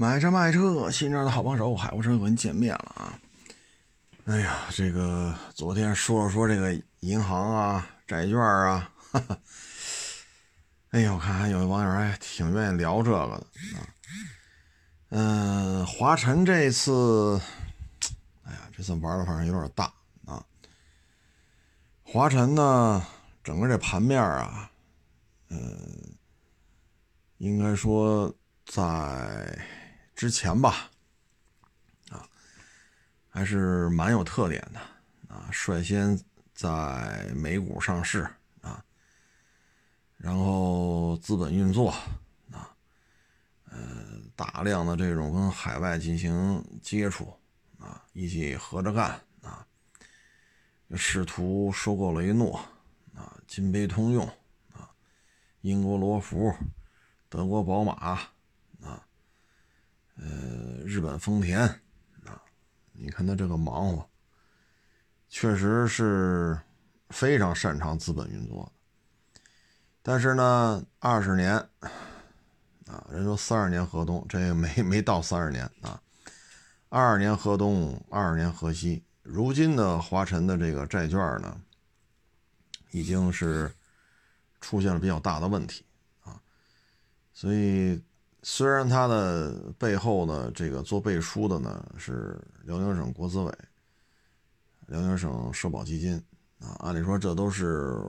买车卖车，新车的好帮手，海沃车和您见面了啊！哎呀，这个昨天说了说这个银行啊、债券啊，哈哈。哎呀，我看还有网友还挺愿意聊这个的啊。嗯，华晨这次，哎呀，这次玩的反正有点大啊。华晨呢，整个这盘面啊，嗯，应该说在之前吧，啊，还是蛮有特点的啊，率先在美股上市啊。然后资本运作啊，呃，大量的这种跟海外进行接触啊，一起合着干啊，试图收购雷诺啊，金杯通用啊，英国罗孚，德国宝马，呃，日本丰田啊，你看他这个忙活，确实是非常擅长资本运作。但是呢，二十年啊，人说三十年河东，这个没没到三十年啊，二十年河东，二十年河西。如今的华晨的这个债券呢，已经是出现了比较大的问题啊。所以，虽然它的背后呢，这个做背书的呢是辽宁省国资委、辽宁省社保基金啊，按理说这都是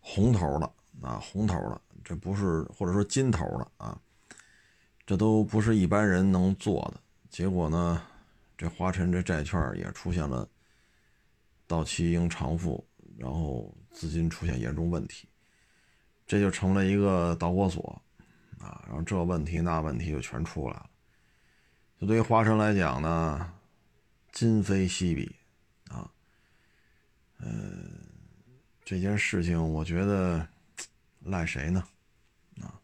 红头的。啊，红头了，这不是或者说金头了啊，这都不是一般人能做的。结果呢，这华晨这债券也出现了到期应偿付，然后资金出现严重问题，这就成了一个导火索啊。然后这问题那问题就全出来了。就对于华晨来讲呢，今非昔比啊，嗯，这件事情我觉得。赖谁呢？啊，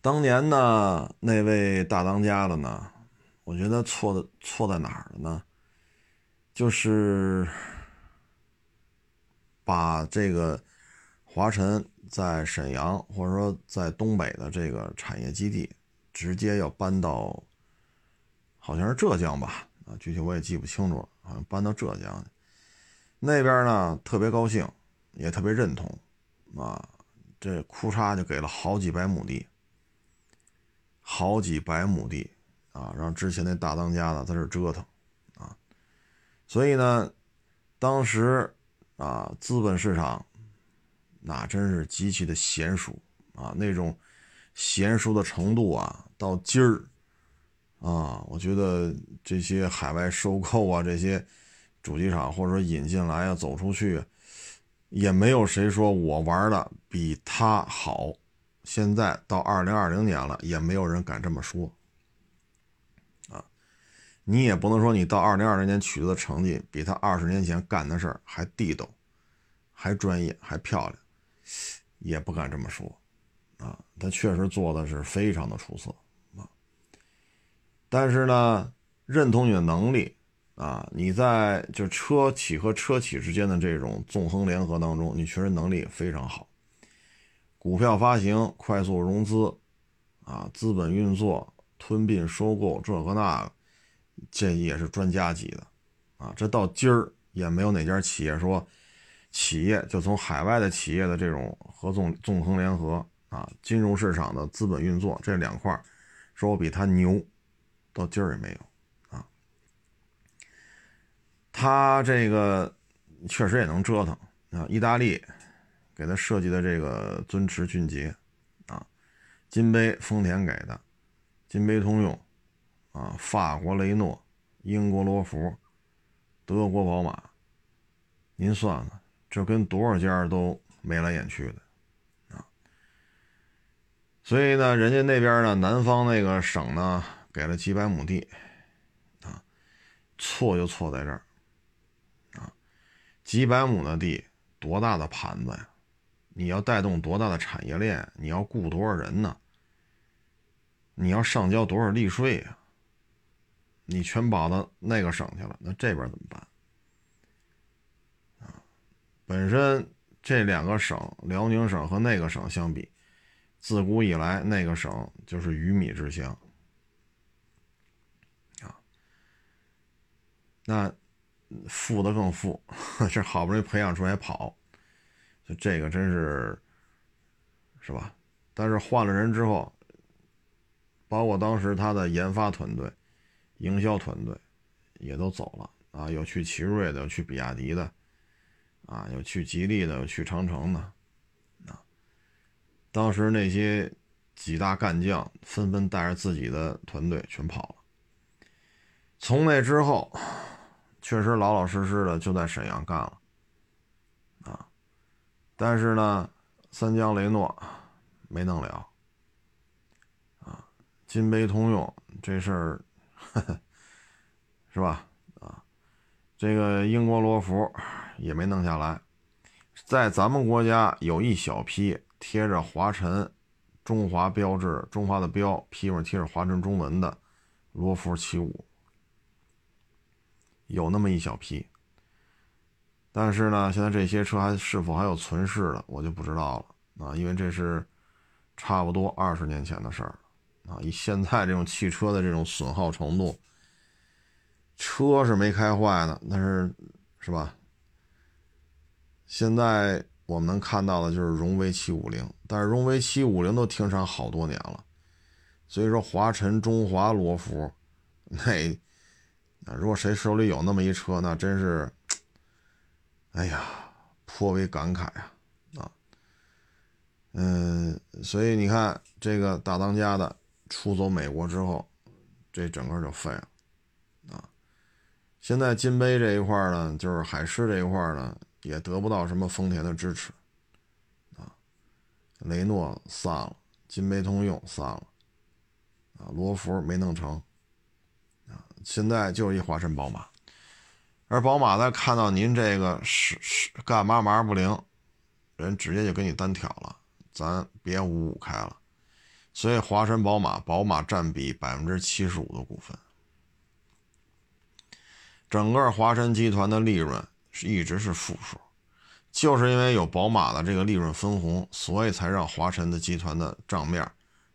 当年呢那位大当家的呢，我觉得错的错在哪儿了呢？就是把这个华晨在沈阳或者说在东北的这个产业基地，直接要搬到好像是浙江吧？啊，具体我也记不清楚了，好像搬到浙江那边呢，特别高兴，也特别认同。啊，这库嚓就给了好几百亩地，好几百亩地啊，让之前那大当家的在这折腾啊，所以呢，当时啊，资本市场那真是极其的娴熟啊，那种娴熟的程度啊，到今儿啊，我觉得这些海外收购啊，这些主机厂或者说引进来啊，走出去。也没有谁说我玩的比他好，现在到二零二零年了，也没有人敢这么说。啊，你也不能说你到二零二零年取得的成绩比他二十年前干的事儿还地道、还专业、还漂亮，也不敢这么说。啊，他确实做的是非常的出色啊。但是呢，认同你的能力。啊，你在就车企和车企之间的这种纵横联合当中，你确实能力非常好。股票发行、快速融资，啊，资本运作、吞并、收购这个那个，这也是专家级的。啊，这到今儿也没有哪家企业说，企业就从海外的企业的这种合纵纵横联合啊，金融市场的资本运作这两块，说我比他牛，到今儿也没有啊。他这个确实也能折腾啊！意大利给他设计的这个尊驰俊杰啊，金杯丰田给的，金杯通用啊，法国雷诺，英国罗孚，德国宝马，您算算，这跟多少家都眉来眼去的啊！所以呢，人家那边呢，南方那个省呢，给了几百亩地啊，错就错在这儿。啊几百亩的地，多大的盘子呀？你要带动多大的产业链？你要雇多少人呢？你要上交多少利税呀？你全跑到那个省去了，那这边怎么办？本身这两个省，辽宁省和那个省相比，自古以来那个省就是鱼米之乡啊，那富的更富，这好不容易培养出来跑，就这个真是是吧？但是换了人之后，包括当时他的研发团队、营销团队也都走了啊，有去奇瑞的，有去比亚迪的，啊，有去吉利的，有去长城的，啊，当时那些几大干将纷纷带着自己的团队全跑了。从那之后，确实老老实实的就在沈阳干了，啊，但是呢，三江雷诺。没弄了，啊，金杯通用这事儿，是吧？啊，这个英国罗孚也没弄下来，在咱们国家有一小批贴着华晨中华标志、中华的标，批上贴着华晨中文的罗孚七五，有那么一小批，但是呢，现在这些车还是否还有存世的，我就不知道了啊，因为这是。差不多二十年前的事儿啊！以现在这种汽车的这种损耗程度，车是没开坏呢，但是是吧？现在我们能看到的就是荣威七五零，但是荣威七五零都停产好多年了，所以说华晨、中华、罗孚，那如果谁手里有那么一车，那真是，哎呀，颇为感慨啊！嗯，所以你看，这个大当家的出走美国之后，这整个就废了啊。现在金杯这一块呢，就是海狮这一块呢，也得不到什么丰田的支持啊。雷诺散了，金杯通用散了啊，罗孚没弄成啊。现在就一华晨宝马，而宝马在看到您这个是是干嘛嘛不灵，人直接就跟你单挑了。咱别五五开了，所以华晨宝马，宝马占比百分之七十五的股份，整个华晨集团的利润是一直是负数，就是因为有宝马的这个利润分红，所以才让华晨的集团的账面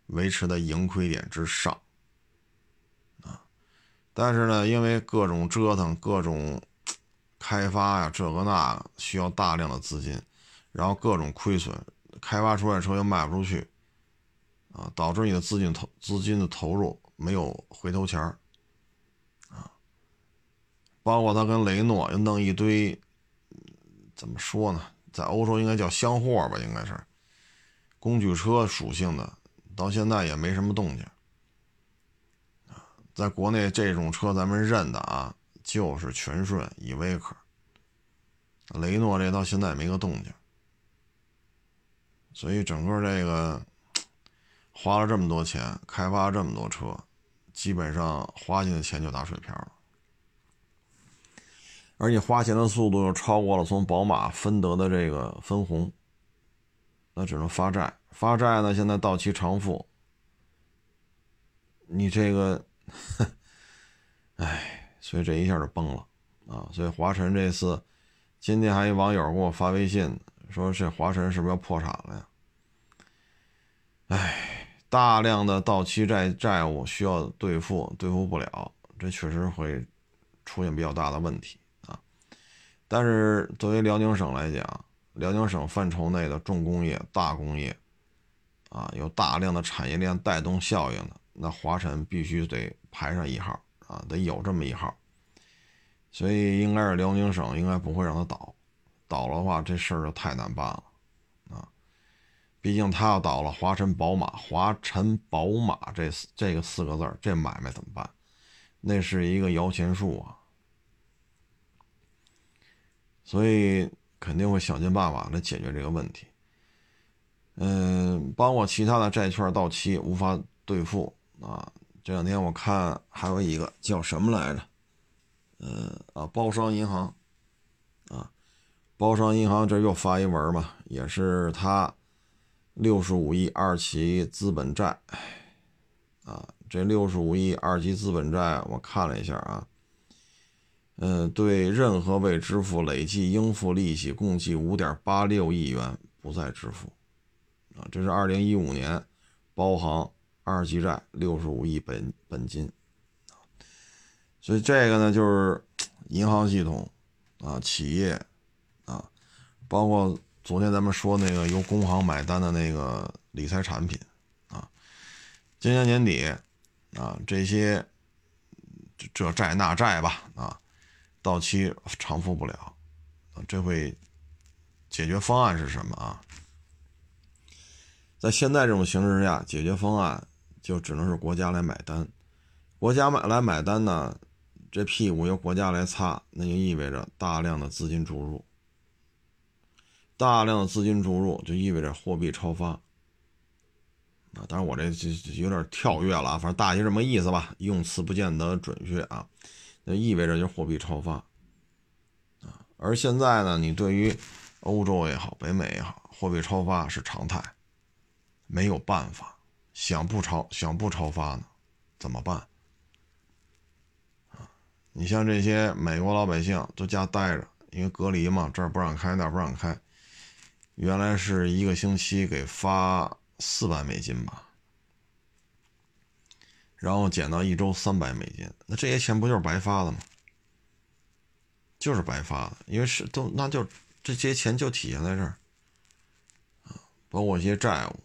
维持在盈亏点之上，啊，但是呢，因为各种折腾，各种开发呀，这个那需要大量的资金，然后各种亏损。开发出来车又卖不出去，啊，导致你的资金投资金的投入没有回头钱儿，包括他跟雷诺又弄一堆，怎么说呢，在欧洲应该叫箱货吧，应该是工具车属性的，到现在也没什么动静，啊，在国内这种车咱们认的啊，就是全顺、依维柯，雷诺这到现在也没个动静。所以整个这个花了这么多钱开发这么多车，基本上花进的钱就打水漂了，而且花钱的速度又超过了从宝马分得的这个分红，那只能发债。发债呢，现在到期偿付，你这个，唉，所以这一下就崩了啊！所以华晨这次，今天还有网友给我发微信。说这华晨是不是要破产了呀？哎，大量的到期债债务需要兑付，兑付不了，这确实会出现比较大的问题。但是作为辽宁省来讲，辽宁省范畴内的重工业、大工业啊，有大量的产业链带动效应的，那华晨必须得排上一号啊，得有这么一号。所以应该是辽宁省应该不会让它倒。倒了的话，这事儿就太难办了，啊！毕竟他要倒了，华晨宝马、华晨宝马这这个四个字这买卖怎么办？那是一个摇钱树啊！所以肯定会想尽办法来解决这个问题。嗯，包括其他的债券到期无法兑付啊。这两天我看还有一个叫什么来着？呃啊，包商银行啊。包商银行这又发一文嘛，也是他六十五亿二期资本债，啊，这六十五亿二级资本债我看了一下啊，嗯，对任何未支付累计应付利息共计五点八六亿元不再支付，啊，这是二零一五年包行二级债六十五亿本本金，所以这个呢就是 银行系统啊，企业啊，包括昨天咱们说那个由工行买单的那个理财产品啊，今年年底啊这些这债那债吧啊，到期偿付不了，这会解决方案是什么啊？在现在这种形势之下，解决方案就只能是国家来买单。国家买来买单呢，这屁股由国家来擦，那就意味着大量的资金注入。大量的资金注入就意味着货币超发。啊，当然我这就有点跳跃了啊，反正大约这么意思吧，用词不见得准确啊。那意味着就是货币超发。啊，而现在呢，你对于欧洲也好，北美也好，货币超发是常态。没有办法，想不超想不超发呢，怎么办？啊，你像这些美国老百姓都家待着，因为隔离嘛，这儿不让开，那儿不让开。原来是一个星期给发四百美金吧，然后减到一周三百美金，那这些钱不就是白发的吗？就是白发的，因为是都那就这些钱就体现在这儿啊，包括一些债务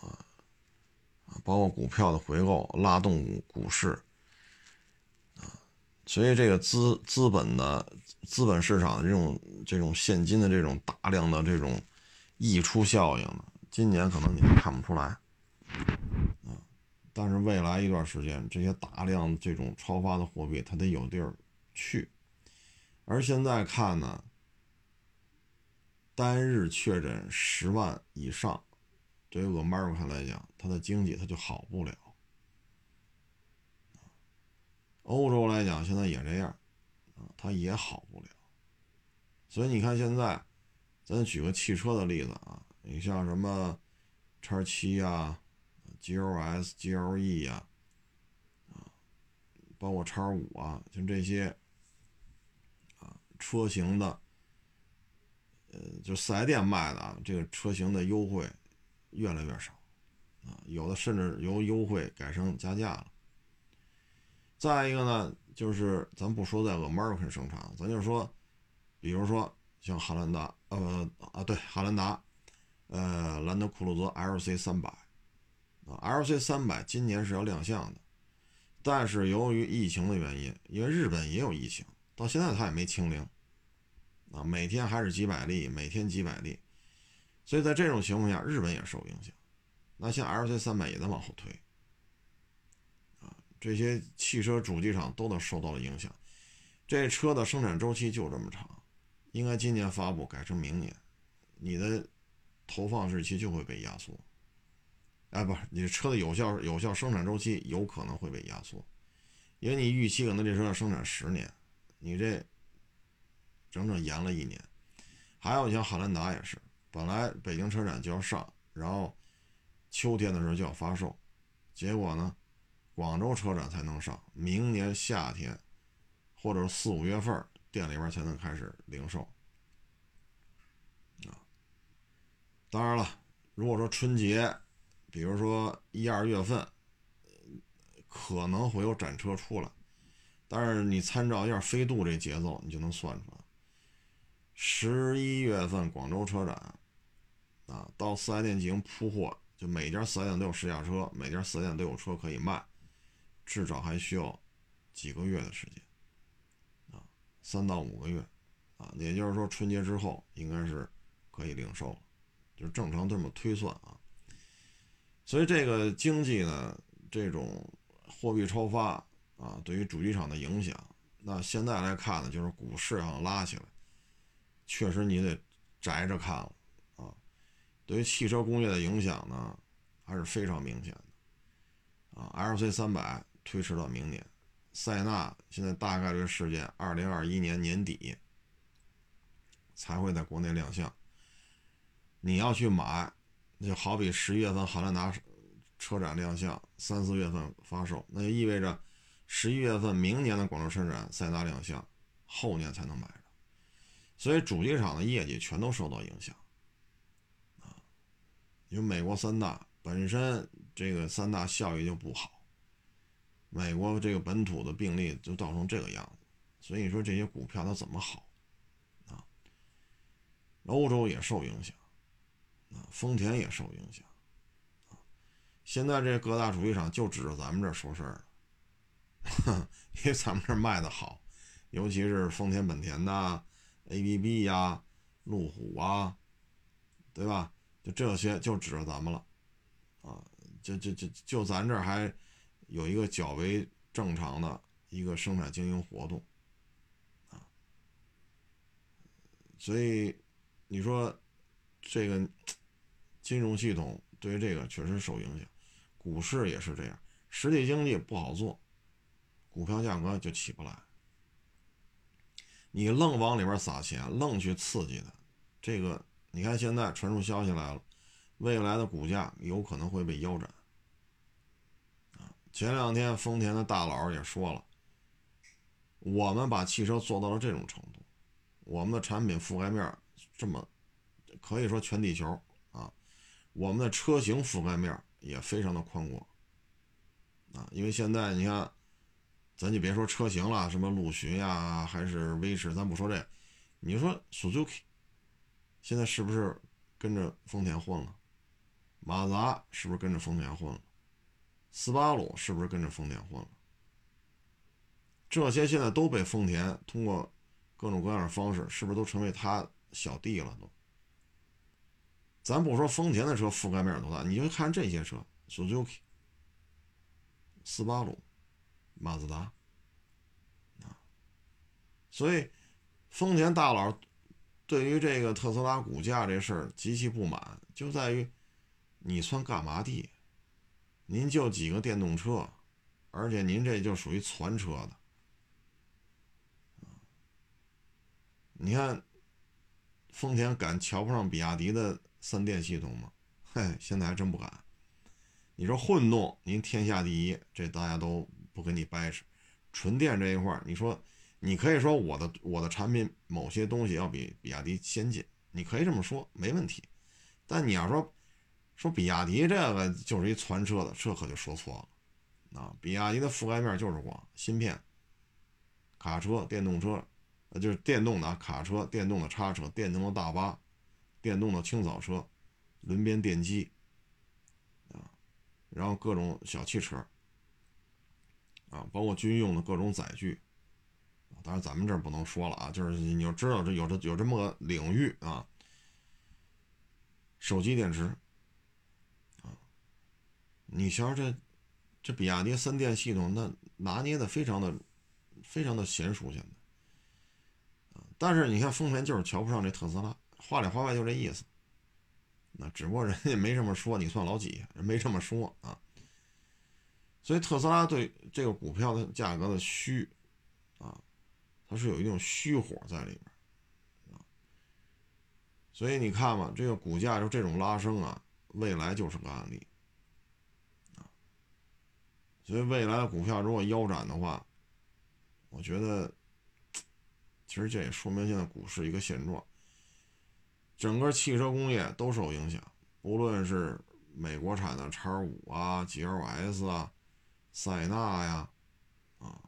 啊。包括股票的回购拉动股市，啊，所以这个资资本的资本市场的这种这种现金的这种大量的这种溢出效应呢，今年可能你还看不出来，但是未来一段时间，这些大量这种超发的货币它得有地儿去，而现在看呢，单日确诊十万以上。对于俄马尔卡来讲，它的经济它就好不了。欧洲来讲，现在也这样，啊，它也好不了。所以你看，现在咱举个汽车的例子啊，你像什么叉七啊、GLS、GLE 呀，啊，包括叉五啊，像这些啊车型的，呃，就四 S 店卖的啊，这个车型的优惠。越来越少，啊，有的甚至由优惠改成加价了。再一个呢，就是咱不说在 American 生产，咱就说，比如说像汉兰达，呃啊对，汉兰达，呃兰德酷路泽 LC 三百，啊 LC 三百今年是要亮相的，但是由于疫情的原因，因为日本也有疫情，到现在它也没清零，啊每天还是几百例，每天几百例。所以在这种情况下，日本也受影响。那像 L C 三百也在往后推，啊，这些汽车主机厂都得受到了影响。这车的生产周期就这么长，应该今年发布改成明年，你的投放日期就会被压缩。哎，不是，你车的有效有效生产周期有可能会被压缩，因为你预期可能这车要生产十年，你这整整延了一年。还有像汉兰达也是。本来北京车展就要上，然后秋天的时候就要发售，结果呢，广州车展才能上，明年夏天或者四五月份店里边才能开始零售。啊，当然了，如果说春节，比如说一二月份，可能会有展车出来，但是你参照一下飞度这节奏，你就能算出来。十一月份广州车展，啊，到四 S 店进行铺货，就每家四 S 店都有试驾车，每家四 S 店都有车可以卖，至少还需要几个月的时间，啊，三到五个月，啊，也就是说春节之后应该是可以零售了，就是正常这么推算啊。所以这个经济呢，这种货币超发啊，对于主机厂的影响，那现在来看呢，就是股市上拉起来。确实，你得宅着看了啊。对于汽车工业的影响呢，还是非常明显的啊。LC 三百推迟到明年，塞纳现在大概率事件二零二一年年底才会在国内亮相。你要去买，就好比十一月份汉兰达车展亮相，三四月份发售，那就意味着十一月份明年的广州车展塞纳亮相，后年才能买。所以主机厂的业绩全都受到影响，啊，因为美国三大本身这个三大效益就不好，美国这个本土的病例就造成这个样子，所以你说这些股票它怎么好啊？欧洲也受影响，啊，丰田也受影响，现在这各大主机厂就指着咱们这儿说事儿 因为咱们这卖的好，尤其是丰田、本田的 ABB 呀、路虎啊，对吧？就这些就指着咱们了。啊，就就就就咱这还有一个较为正常的一个生产经营活动，啊，所以你说这个金融系统对于这个确实受影响，股市也是这样，实体经济不好做，股票价格就起不来。你愣往里边撒钱，愣去刺激它，这个你看现在传出消息来了。未来的股价有可能会被腰斩，啊！前两天丰田的大佬也说了，我们把汽车做到了这种程度，我们的产品覆盖面这么，可以说全地球啊，我们的车型覆盖面也非常的宽广，啊！因为现在你看，咱就别说车型了，什么陆巡呀，还是威驰，咱不说这，你说 Suzuki，现在是不是跟着丰田混了？马自达是不是跟着丰田混了？斯巴鲁是不是跟着丰田混了？这些现在都被丰田通过各种各样的方式，是不是都成为他小弟了？都。咱不说丰田的车覆盖面有多大，你就看这些车：Suzuki、斯巴鲁、马自达啊。所以，丰田大佬对于这个特斯拉股价这事儿极其不满，就在于。你算干嘛的？您就几个电动车，而且您这就属于传车的。你看，丰田敢瞧不上比亚迪的三电系统吗？嘿，现在还真不敢。你说混动，您天下第一，这大家都不跟你掰扯。纯电这一块你说你可以说我的我的产品某些东西要比比亚迪先进，你可以这么说，没问题。但你要说，说比亚迪这个就是一传车的，这可就说错了啊！比亚迪的覆盖面就是广，芯片、卡车、电动车，呃，就是电动的卡车、电动的叉车、电动的大巴、电动的清扫车、轮边电机啊，然后各种小汽车啊，包括军用的各种载具当然咱们这儿不能说了啊，就是你要知道这有这有这么个领域啊，手机电池。啊你瞧这，这比亚迪三电系统，那拿捏的非常的，非常的娴熟，现在。但是你看丰田就是瞧不上这特斯拉，话里话外就这意思。那只不过人家没这么说，你算老几？人没这么说啊。所以特斯拉对这个股票的价格的虚，啊，它是有一种虚火在里边，所以你看嘛，这个股价就这种拉升啊，未来就是个案例啊。所以未来的股票如果腰斩的话，我觉得，其实这也说明现在股市一个现状，整个汽车工业都受影响，不论是美国产的叉五啊、GLS 啊、塞纳呀，啊，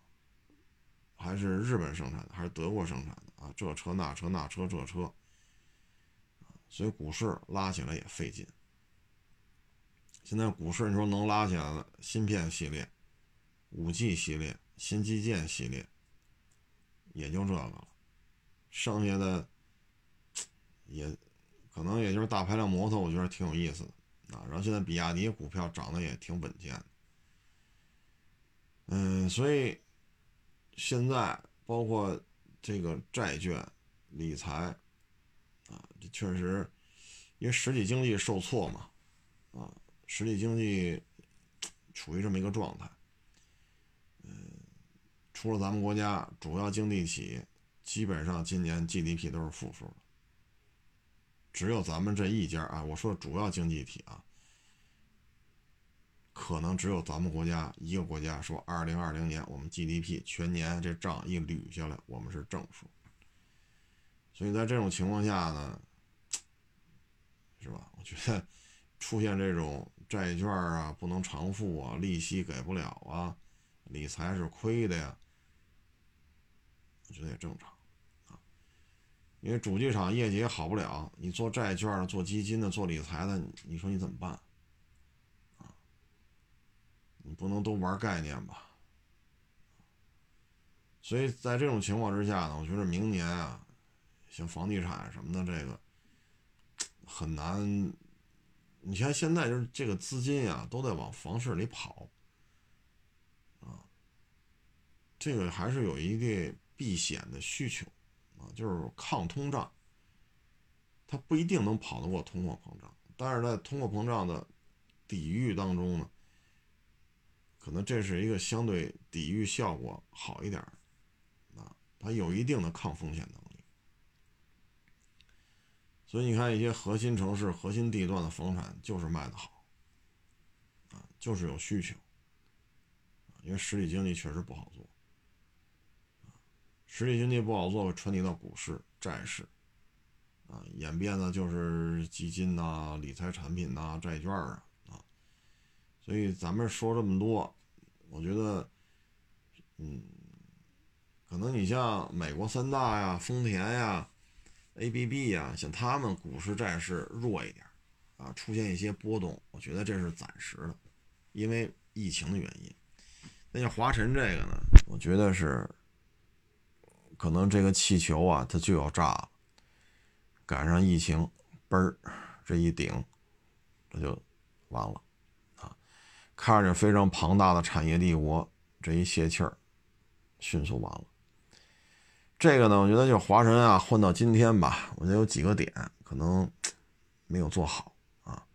还是日本生产的，还是德国生产的啊，这车那车那车这车，所以股市拉起来也费劲。现在股市你说能拉起来的芯片系列、五 G 系列、新基建系列，也就这个了，剩下的也可能也就是大排量摩托，我觉得挺有意思的啊。然后现在比亚迪股票涨得也挺稳健，嗯，所以现在包括这个债券、理财啊，这确实因为实体经济受挫嘛，啊。实体经济处于这么一个状态，嗯，除了咱们国家主要经济体，基本上今年 GDP 都是负数，只有咱们这一家啊，我说主要经济体啊，可能只有咱们国家一个国家说，二零二零年我们 GDP 全年这账一捋下来，我们是正数，所以在这种情况下呢，是吧？我觉得出现这种。债券啊不能偿付啊，利息给不了啊，理财是亏的呀，我觉得也正常。因为主机厂业绩也好不了，你做债券、做基金的、做理财的，你说你怎么办啊？你不能都玩概念吧？所以在这种情况之下呢，我觉得明年啊，像房地产什么的这个很难。你像现在就是这个资金呀，都在往房市里跑，啊，这个还是有一个避险的需求，就是抗通胀，它不一定能跑得过通货膨胀，但是在通货膨胀的抵御当中呢，可能这是一个相对抵御效果好一点，啊，它有一定的抗风险能力。所以你看，一些核心城市、核心地段的房产就是卖的好，啊，就是有需求，因为实体经济确实不好做，实体经济不好做传递到股市、债市，啊，演变的就是基金呐、理财产品呐、债券啊，啊，所以咱们说这么多，我觉得，嗯，可能你像美国三大呀、丰田呀。A B B 呀，像他们股市债市弱一点，啊，出现一些波动，我觉得这是暂时的，因为疫情的原因。那像华晨这个呢，我觉得是可能这个气球啊，它就要炸了，赶上疫情，嘣儿这一顶，这就完了啊！看着非常庞大的产业帝国，这一泄气儿，迅速完了。这个呢，我觉得就华晨啊，混到今天吧，我觉得有几个点可能没有做好啊。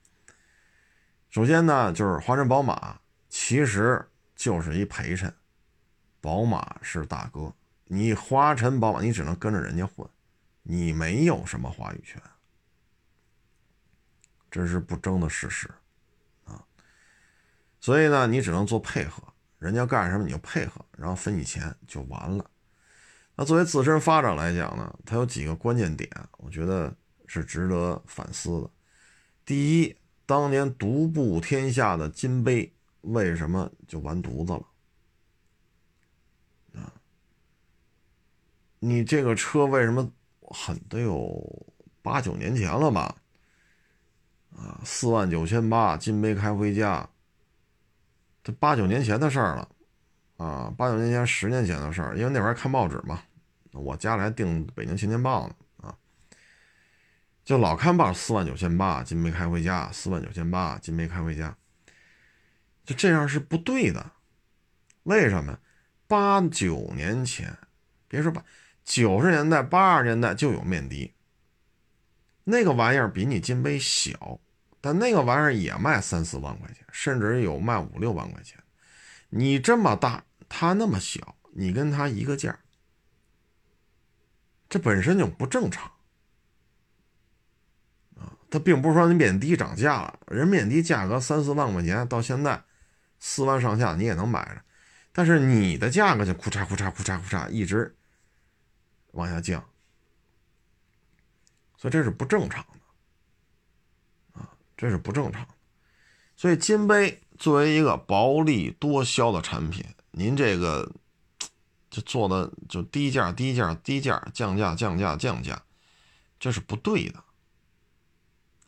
首先呢，就是华晨宝马其实就是一陪衬，宝马是大哥，你华晨宝马你只能跟着人家混，你没有什么话语权，这是不争的事实啊。所以呢，你只能做配合，人家干什么你就配合，然后分你钱就完了。那作为自身发展来讲呢，它有几个关键点，我觉得是值得反思的。第一，当年独步天下的金杯为什么就完犊子了？你这个车为什么很得有八九年前了吧？啊，四万九千八，金杯开回家，这八九年前的事儿了。啊，八九年前、十年前的事儿，因为那会儿看报纸嘛，我家里还订《北京青年报》呢，啊，就老看报，四万九千八，金杯开回家，四万九千八，金杯开回家，就这样是不对的。为什么？八九年前，别说八九十年代、八十年代就有面的，那个玩意儿比你金杯小，但那个玩意儿也卖三四万块钱，甚至有卖五六万块钱。你这么大，他那么小，你跟他一个价，这本身就不正常啊！他并不是说你面的涨价了，人面的价格三四万块钱，到现在四万上下你也能买着，但是你的价格就库嚓库嚓库嚓库嚓一直往下降，所以这是不正常的啊，这是不正常的。所以金杯。作为一个薄利多销的产品，您这个就做的就低价、低价、低价，降价、降价、降价，这是不对的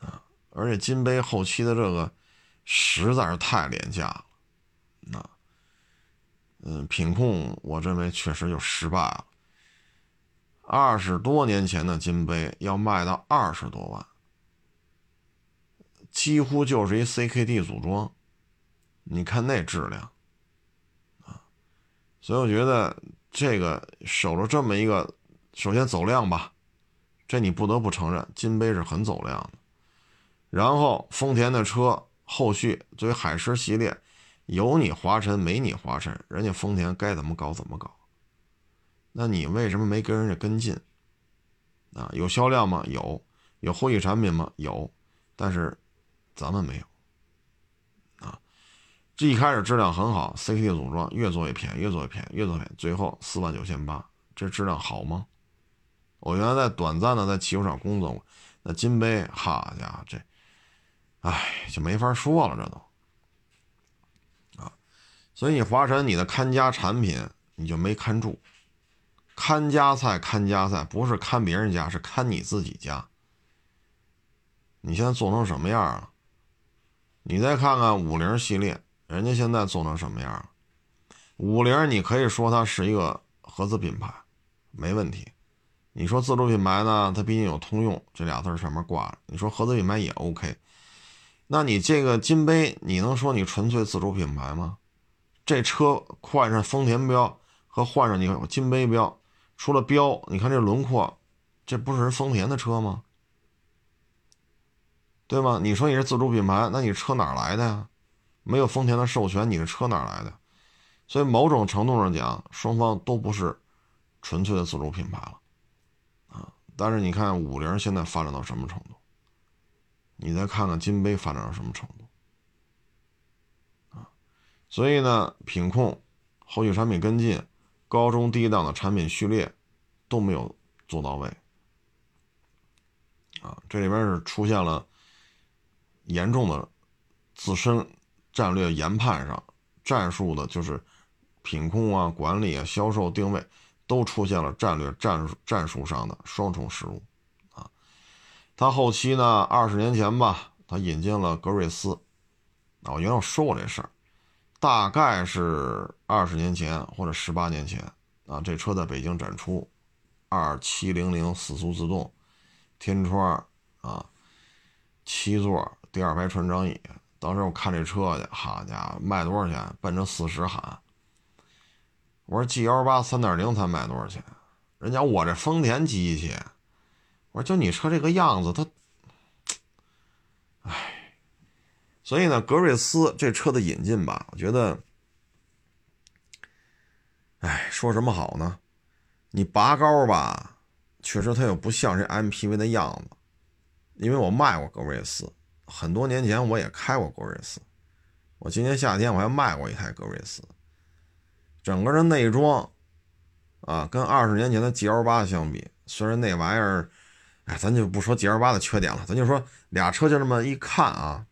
啊！而且金杯后期的这个实在是太廉价了，那嗯，品控我认为确实就失败了。二十多年前的金杯要卖到二十多万，几乎就是一 CKD 组装。你看那质量，啊，所以我觉得这个守着这么一个，首先走量吧，这你不得不承认，金杯是很走量的。然后丰田的车后续作为海狮系列，有你华晨没你华晨，人家丰田该怎么搞怎么搞，那你为什么没跟人家跟进？啊，有销量吗？有，有后续产品吗？有，但是咱们没有。啊这一开始质量很好，CKD 组装越做越便宜，越做越便宜，越做越便宜，最后四万九千八，这质量好吗？我原来在短暂的在汽修厂工作过，那金杯，好家伙，这哎，就没法说了，这都啊。所以你华晨，你的看家产品你就没看住。看家菜，看家菜，不是看别人家，是看你自己家。你现在做成什么样了？你再看看五菱系列，人家现在做成什么样了？五菱，你可以说它是一个合资品牌，没问题。你说自主品牌呢？它毕竟有通用这俩字上面挂着。你说合资品牌也 OK。那你这个金杯，你能说你纯粹自主品牌吗？这车换上丰田标和换上你金杯标，除了标，你看这轮廓，这不是人丰田的车吗？对吗？你说你是自主品牌，那你车哪来的呀？没有丰田的授权，你的车哪来的？所以某种程度上讲，双方都不是纯粹的自主品牌了，啊！但是你看五菱现在发展到什么程度？你再看看金杯发展到什么程度？啊！所以呢，品控、后续产品跟进、高中低档的产品序列都没有做到位，啊！这里边是出现了。严重的自身战略研判上、战术的，就是品控啊、管理啊、销售定位，都出现了战略战战术上的双重失误啊。他后期呢，二十年前吧，他引进了格瑞斯啊，我原来说过这事儿，大概是二十年前或者十八年前啊，这车在北京展出，二七零零四速自动，天窗啊，七座。第二排船长椅，当时我看这车去，好家伙，卖多少钱？奔着四十喊。我说 G L 八三点零才卖多少钱？人家我这丰田机器，我说就你车这个样子，它，唉。所以呢，格瑞斯这车的引进吧，我觉得，唉，说什么好呢？你拔高吧，确实它又不像是 MPV 的样子，因为我卖过格瑞斯。很多年前我也开过格瑞斯，我今年夏天我还卖过一台格瑞斯。整个的内装啊，跟二十年前的 G L 八相比，虽然那玩意儿，哎，咱就不说 G L 八的缺点了，咱就说俩车就这么一看啊，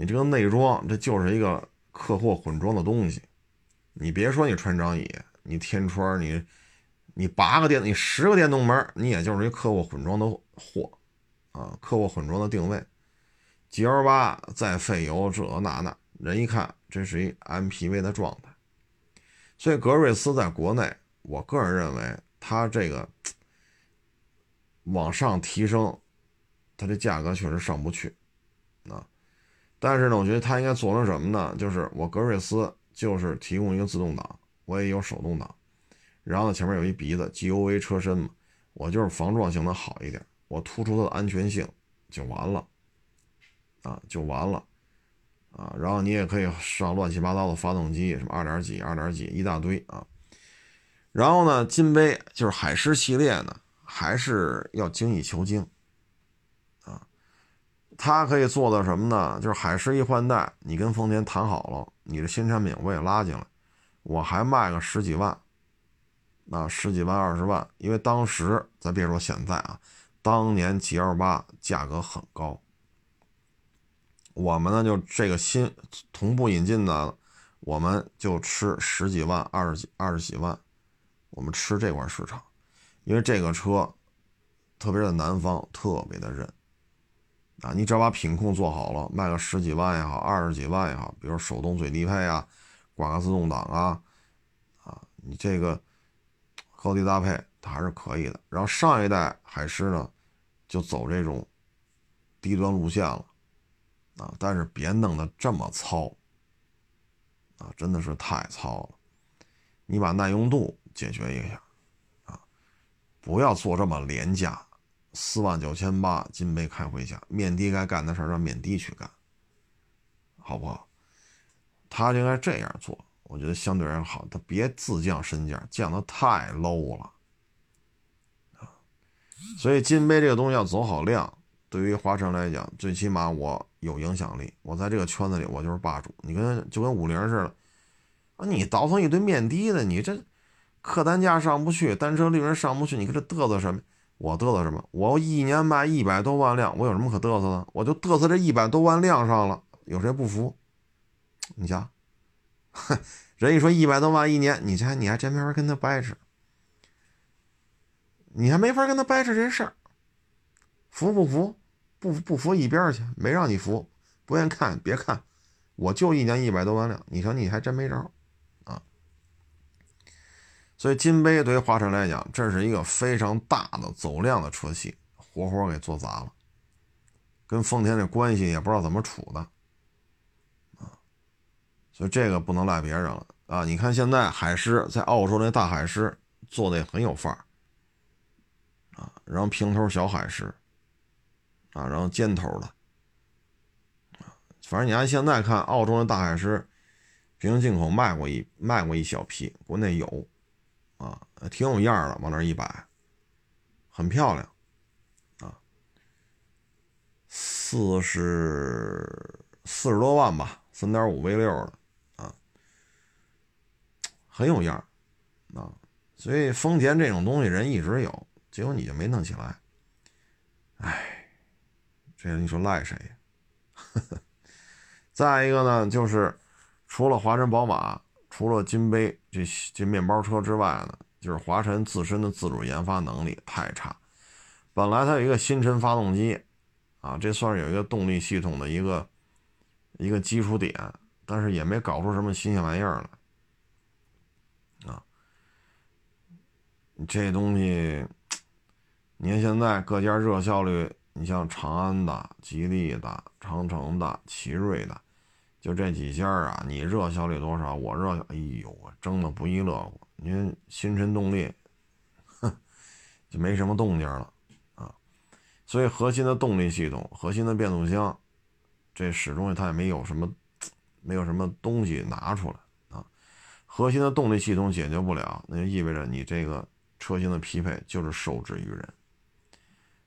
你这个内装这就是一个客货混装的东西。你别说你穿张椅，你天窗，你你八个电，你十个电动门，你也就是一客货混装的货啊，客货混装的定位。G L 八再费油这那那，人一看这是一 MPV 的状态，所以格瑞斯在国内，我个人认为它这个往上提升，它的价格确实上不去啊。但是呢，我觉得它应该做成什么呢？就是我格瑞斯就是提供一个自动挡，我也有手动挡，然后呢前面有一鼻子 G O V 车身嘛，我就是防撞性能好一点，我突出它的安全性就完了。啊，就完了，啊，然后你也可以上乱七八糟的发动机，什么二点几、二点几一大堆啊。然后呢，金杯就是海狮系列呢，还是要精益求精，它可以做到什么呢？就是海狮一换代，你跟丰田谈好了，你的新产品我也拉进来，我还卖个十几万，啊，十几万、二十万，因为当时咱别说现在啊，当年 G L 八价格很高。我们呢，就这个新同步引进的，我们就吃十几万、二十几、二十几万，我们吃这块市场，因为这个车，特别是南方特别的认，啊，你只要把品控做好了，卖个十几万也好，二十几万也好，比如手动最低配啊，挂个自动挡啊，啊，你这个高低搭配它还是可以的。然后上一代海狮呢，就走这种低端路线了。啊！但是别弄得这么糙，啊，真的是太糙了。你把耐用度解决一下，啊，不要做这么廉价，四万九千八金杯开回家，面的该干的事让面的去干，好不好？他应该这样做，我觉得相对而言好。他别自降身价，降的太 low 了，啊，所以金杯这个东西要走好量。对于华晨来讲，最起码我有影响力，我在这个圈子里我就是霸主。你跟就跟五菱似的，啊，你倒腾一堆面的的，你这客单价上不去，单车利润上不去，你搁这嘚瑟什么？我嘚瑟什么？我一年卖一百多万辆，我有什么可嘚瑟的？我就嘚瑟这一百多万辆上了，有谁不服？你瞧，哼，人一说一百多万一年，你这你还真没法跟他掰扯，你还没法跟他掰扯这事儿。服不服？不不服一边去，没让你服，不愿看别看，我就一年一百多万辆，你瞧你还真没招。所以金杯对于华晨来讲，这是一个非常大的走量的车系，活活给做砸了，跟丰田这关系也不知道怎么处的啊。所以这个不能赖别人了啊！你看现在海狮在澳洲那大海狮做的也很有范儿啊，然后平头小海狮啊，然后尖头的啊，反正你按现在看，澳洲那大海狮平行进口卖过一卖过一小批，国内有啊，挺有样的，往那儿一摆，很漂亮啊，四十四十多万吧，三点五 V 六的。啊很有样啊，所以丰田这种东西人一直有，结果你就没弄起来，哎，这你说赖谁？再一个呢，就是除了华晨宝马，除了金杯这这面包车之外呢，就是华晨自身的自主研发能力太差。本来它有一个新辰发动机，啊，这算是有一个动力系统的一个一个基础点，但是也没搞出什么新鲜玩意儿来啊。这东西，你看现在各家热效率，你像长安的、吉利的、长城的、奇瑞的，就这几家啊，你热效率多少？我热，哎呦，我争的不亦乐乎。你看新辰动力，哼，就没什么动静了啊。所以核心的动力系统、核心的变速箱，这始终它也没有什么，没有什么东西拿出来啊。核心的动力系统解决不了，那就意味着你这个。车型的匹配就是受制于人。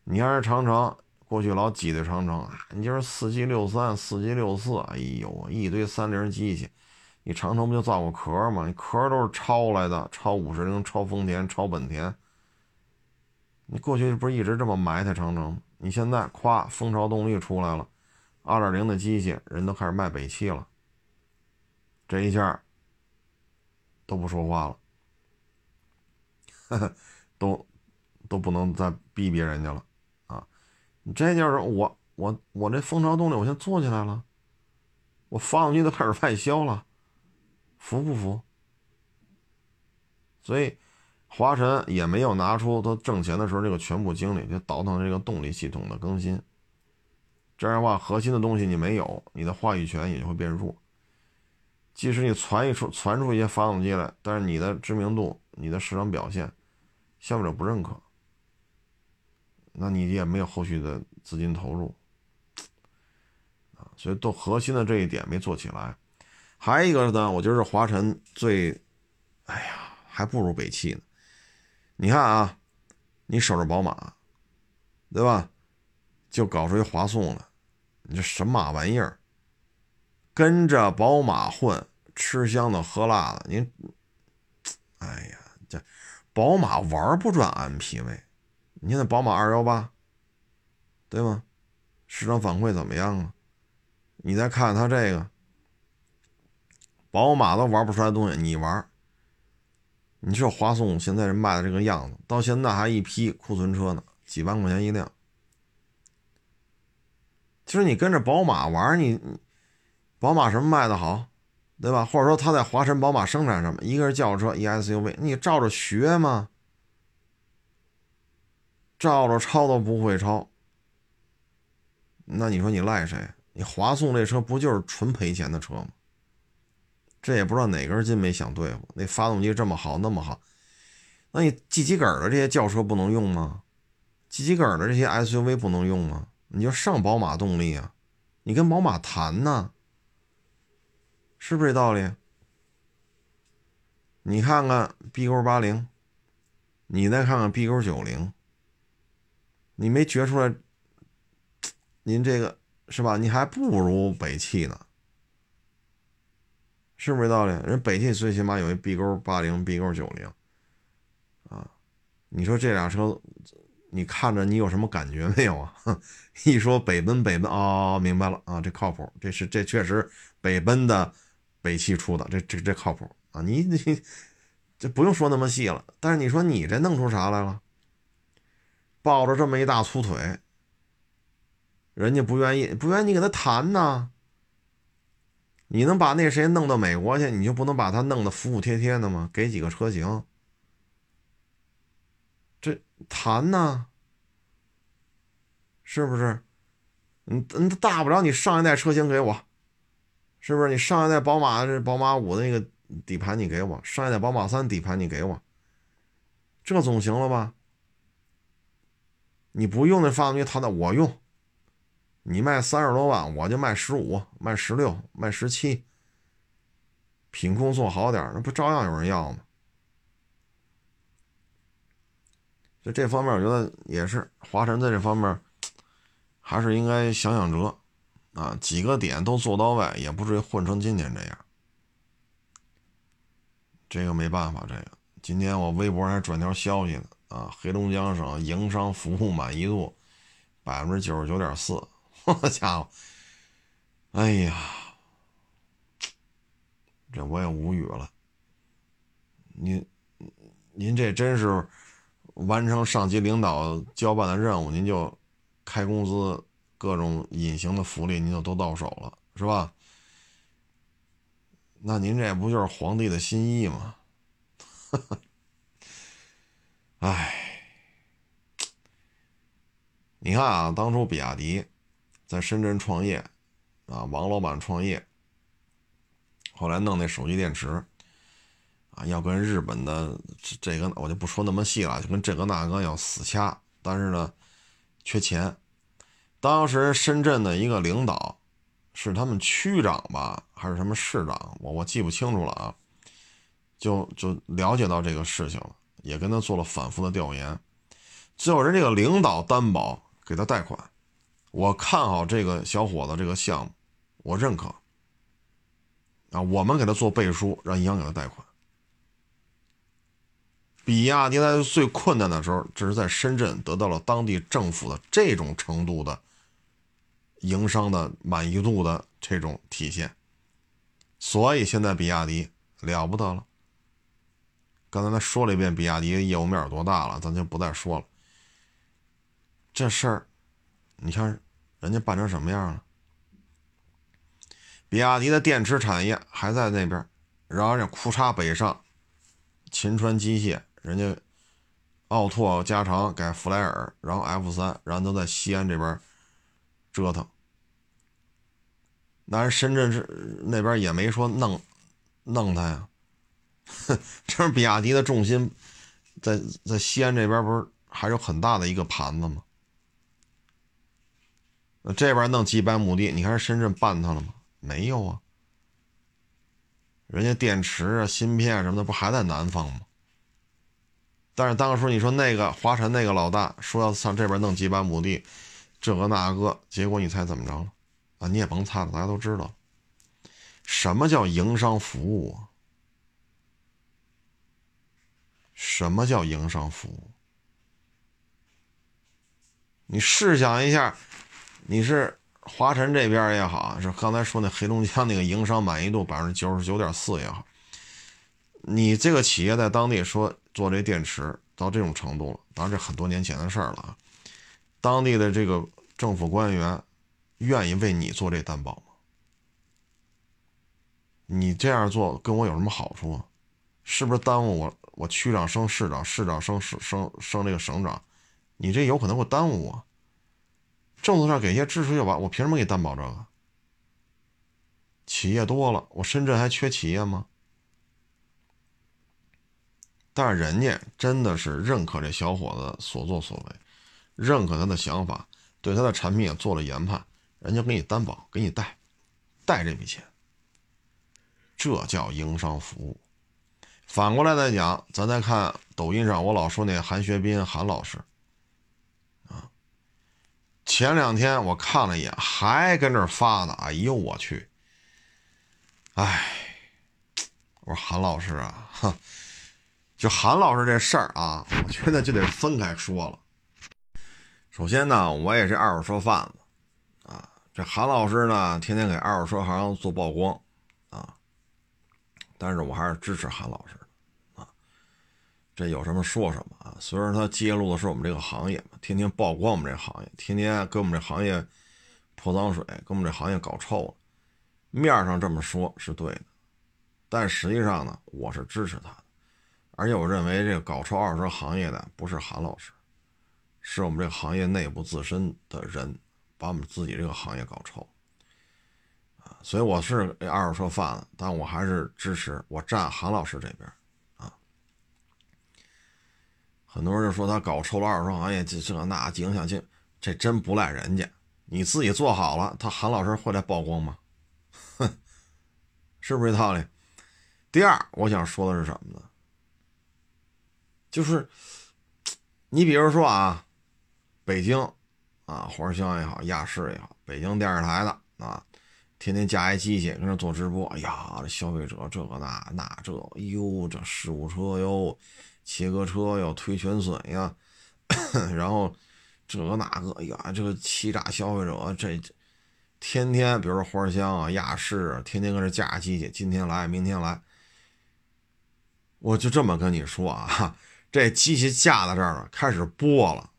你要是长城，过去老挤兑长城，你就是四 G 六三、四 G 六四，哎呦，一堆三菱机器，你长城不就造个壳吗？你壳都是抄来的，抄五十铃、抄丰田、抄本田。你过去不是一直这么埋汰长城？你现在夸蜂巢动力出来了，二点零的机器人都开始卖北汽了，这一下都不说话了。都都不能再逼逼人家了！你这就是我我我这蜂巢动力我先做起来了，我发动机都开始外销了，服不服？所以华晨也没有拿出他挣钱的时候这个全部精力去倒腾这个动力系统的更新。这样的话，核心的东西你没有，你的话语权也就会变弱。即使你传一出传出一些发动机来，但是你的知名度、你的市场表现。消费者不认可，那你也没有后续的资金投入啊，所以都核心的这一点没做起来。还有一个呢，我觉得华晨最，哎呀，还不如北汽呢。你看啊，你守着宝马，对吧？就搞出一华颂来，你这什么玩意儿？跟着宝马混，吃香的喝辣的，您，哎呀，这。宝马玩不转 MPV，你现在宝马二幺八，对吗？市场反馈怎么样啊？你再看它这个，宝马都玩不出来东西，你玩？你说华颂现在是卖的这个样子，到现在还一批库存车呢，几万块钱一辆。其实你跟着宝马玩，你宝马什么卖的好？对吧？或者说他在华晨宝马生产什么？一个是轿车，一 SUV，你照着学吗？照着抄都不会抄，那你说你赖谁？你华颂这车不就是纯赔钱的车吗？这也不知道哪根筋没想对付。那发动机这么好，那么好，那你机器梗的这些轿车不能用吗？机器梗的这些 SUV 不能用吗？你就上宝马动力啊，你跟宝马谈呢。是不是这道理？你看看 B 勾八零，你再看看 B 勾九零，你没觉出来？您这个是吧？你还不如北汽呢，是不是这道理？人北汽最起码有一 B 勾八零、B 勾九零，啊，你说这俩车你看着你有什么感觉没有啊？一说北奔北奔哦，明白了啊，这靠谱，这是这确实北奔的北汽出的，这这这靠谱啊！你你 这不用说那么细了，但是你说你这弄出啥来了？抱着这么一大粗腿，人家不愿意，不愿意你给他谈呢。你能把那谁弄到美国去，你就不能把他弄得服服帖帖的吗？给几个车型，这谈呢？是不是？嗯嗯，大不了你上一代车型给我，是不是？你上一代宝马这宝马五的那个底盘你给我，上一代宝马三底盘你给我，这总行了吧？你不用那发动机，他那我用。你卖三十多万，我就卖十五，卖十六，卖十七。品控做好点，那不照样有人要吗？就这方面，我觉得也是华晨在这方面还是应该想想辙啊，几个点都做到位，也不至于混成今天这样。这个没办法，这个今天我微博还转条消息呢啊，黑龙江省营商服务满意度百分之九十九点四。好家伙！哎呀，这我也无语了。您，您这真是完成上级领导交办的任务，您就开工资，各种隐形的福利，您就都到手了，是吧？那您这不就是皇帝的心意吗？哎，你看啊，当初比亚迪。在深圳创业，啊，王老板创业，后来弄那手机电池，啊，要跟日本的这个我就不说那么细了，就跟这个那个要死掐，但是呢，缺钱。当时深圳的一个领导，是他们区长吧，还是什么市长，我我记不清楚了啊，就就了解到这个事情了，也跟他做了反复的调研，最后人这个领导担保给他贷款。我看好这个小伙子这个项目，我认可。啊，我们给他做背书，让银行给他贷款。比亚迪在最困难的时候，这是在深圳得到了当地政府的这种程度的营商的满意度的这种体现，所以现在比亚迪了不得了。刚才他说了一遍比亚迪的业务面有多大了，咱就不再说了。这事儿。你看，人家办成什么样了？比亚迪的电池产业还在那边，然后人家库叉北上，秦川机械，人家奥拓加长改弗莱尔，然后 F 三，然后都在西安这边折腾。那人深圳是那边也没说弄弄他呀，这比亚迪的重心在在西安这边，不是还有很大的一个盘子吗？那这边弄几百亩地，你看深圳办他了吗？没有啊，人家电池啊、芯片什么的不还在南方吗？但是当初你说那个华晨那个老大说要上这边弄几百亩地，这个那个，结果你猜怎么着了？啊，你也甭猜了，大家都知道，什么叫营商服务啊？什么叫营商服务？你试想一下。你是华晨这边也好，是刚才说那黑龙江那个营商满意度百分之九十九点四也好，你这个企业在当地说做这电池到这种程度了，当然这很多年前的事儿了啊。当地的这个政府官员愿意为你做这担保吗？你这样做跟我有什么好处啊？是不是耽误我？我区长升市长，市长升升升升这个省长，你这有可能会耽误我。政策上给些支持就完，我凭什么给担保这个？企业多了，我深圳还缺企业吗？但是人家真的是认可这小伙子所作所为，认可他的想法，对他的产品也做了研判，人家给你担保，给你贷，贷这笔钱，这叫营商服务。反过来再讲，咱再看抖音上我老说那韩学斌韩老师。啊前两天我看了一眼，还跟这发呢。哎呦我去！哎，我说韩老师啊，哼，就韩老师这事儿啊，我觉得就得分开说了。首先呢，我也是二手车贩子啊。这韩老师呢，天天给二手车行做曝光啊。但是我还是支持韩老师。这有什么说什么啊。虽然他揭露的是我们这个行业嘛，天天曝光我们这行业，天天给我们这行业泼脏水，给我们这行业搞臭了。面上这么说是对的，但实际上呢，我是支持他的。而且我认为这个搞臭二手车行业的不是韩老师。是我们这个行业内部自身的人把我们自己这个行业搞臭啊，所以我是二手车贩子，但我还是支持我站韩老师这边。很多人就说他搞臭了二手车行业，这这那影响性，这真不赖人家，你自己做好了，他韩老师会来曝光吗？哼，是不是这道理？第二，我想说的是什么呢？就是你比如说啊。北京，啊，花乡也好，亚视也好，北京电视台的啊，天天架一机器跟那做直播。哎呀，这消费者这个那那这，哎呦，这事故车哟，切割车要，推全损呀，然后这个那个，哎呀，这个欺诈消费者，这天天，比如说花香啊、亚视啊，天天跟这架机器，今天来，明天来。我就这么跟你说啊，这机器架在这儿了，开始播了。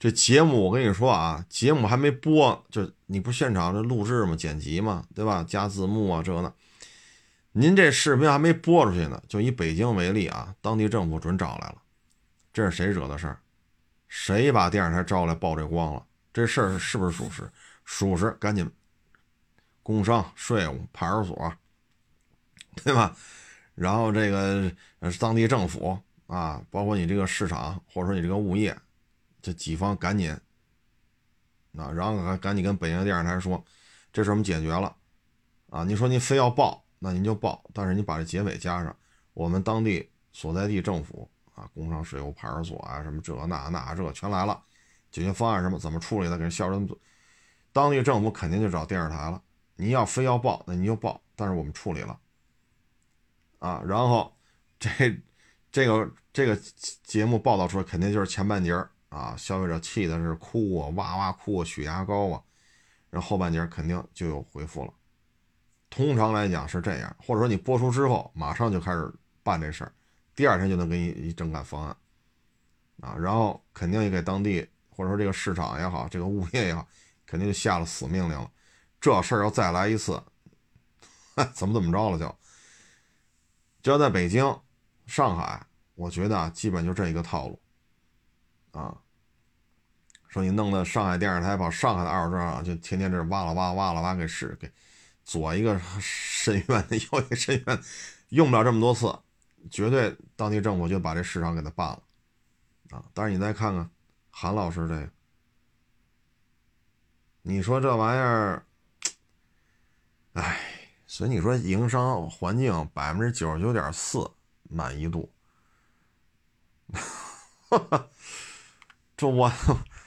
这节目我跟你说啊，节目还没播，就你不现场这录制吗？剪辑吗？对吧？加字幕啊，这个您这视频还没播出去呢，就以北京为例啊，当地政府准找来了，这是谁惹的事儿？谁把电视台招来曝这光了？这事儿是不是属实？属实，赶紧工商、税务、派出所，对吧？然后这个当地政府啊，包括你这个市场，或者说你这个物业。这几方赶紧，啊，然后还赶紧跟北京电视台说，这事我们解决了，啊，你说您非要报，那您就报，但是你把这结尾加上，我们当地所在地政府啊，工商税务派出所啊，什么这那那这全来了，解决方案什么怎么处理的，给人销人做，当地政府肯定就找电视台了，您要非要报，那您就报，但是我们处理了，啊，然后这这个这个节目报道出来，肯定就是前半截。啊，消费者气的是哭啊，哇哇哭啊，血压高啊，然后后半截肯定就有回复了。通常来讲是这样，或者说你播出之后马上就开始办这事儿，第二天就能给你一整改方案啊，然后肯定也给当地或者说这个市场也好，这个物业也好，肯定就下了死命令了。这事儿要再来一次，怎么怎么着了就？就要在北京、上海，我觉得啊，基本就这一个套路。啊，说你弄的上海电视台，把上海的二手车啊，就天天这挖了挖，挖了挖，给是给左一个深渊，右一个深渊，用不了这么多次，绝对当地政府就把这市场给他办了啊！但是你再看看韩老师这个，你说这玩意儿，哎，所以你说营商环境百分之九十九点四满意度，哈哈。这我，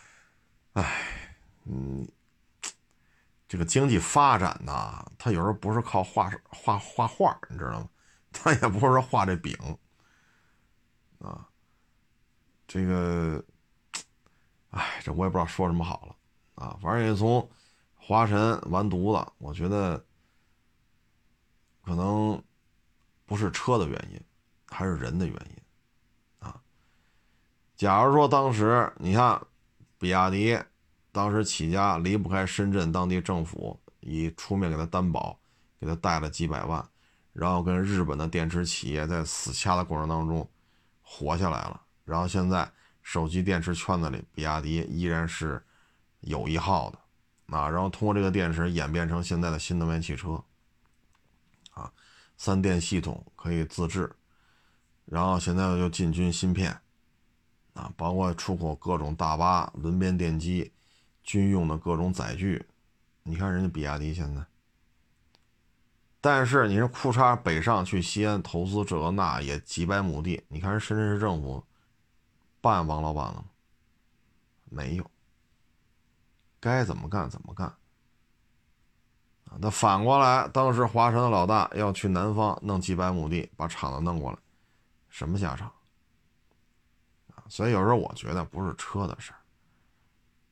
哎，嗯，这个经济发展呐，它有时候不是靠画画画画，你知道吗？它也不是说画这饼，啊，这个，哎，这我也不知道说什么好了啊。反正也从华晨完犊子，我觉得可能不是车的原因，还是人的原因啊。假如说当时你看，比亚迪当时起家离不开深圳当地政府以出面给他担保，给他贷了几百万，然后跟日本的电池企业在死掐的过程当中活下来了，然后现在手机电池圈子里，比亚迪依然是有一号的，啊，然后通过这个电池演变成现在的新能源汽车，啊，三电系统可以自制，然后现在又进军芯片。啊，包括出口各种大巴、轮边电机、军用的各种载具，你看人家比亚迪现在。但是你是库叉北上去西安投资这个那也几百亩地，你看人深圳市政府办王老板了吗？没有。该怎么干怎么干。啊，那反过来，当时华晨的老大要去南方弄几百亩地，把厂子弄过来，什么下场？所以有时候我觉得不是车的事儿，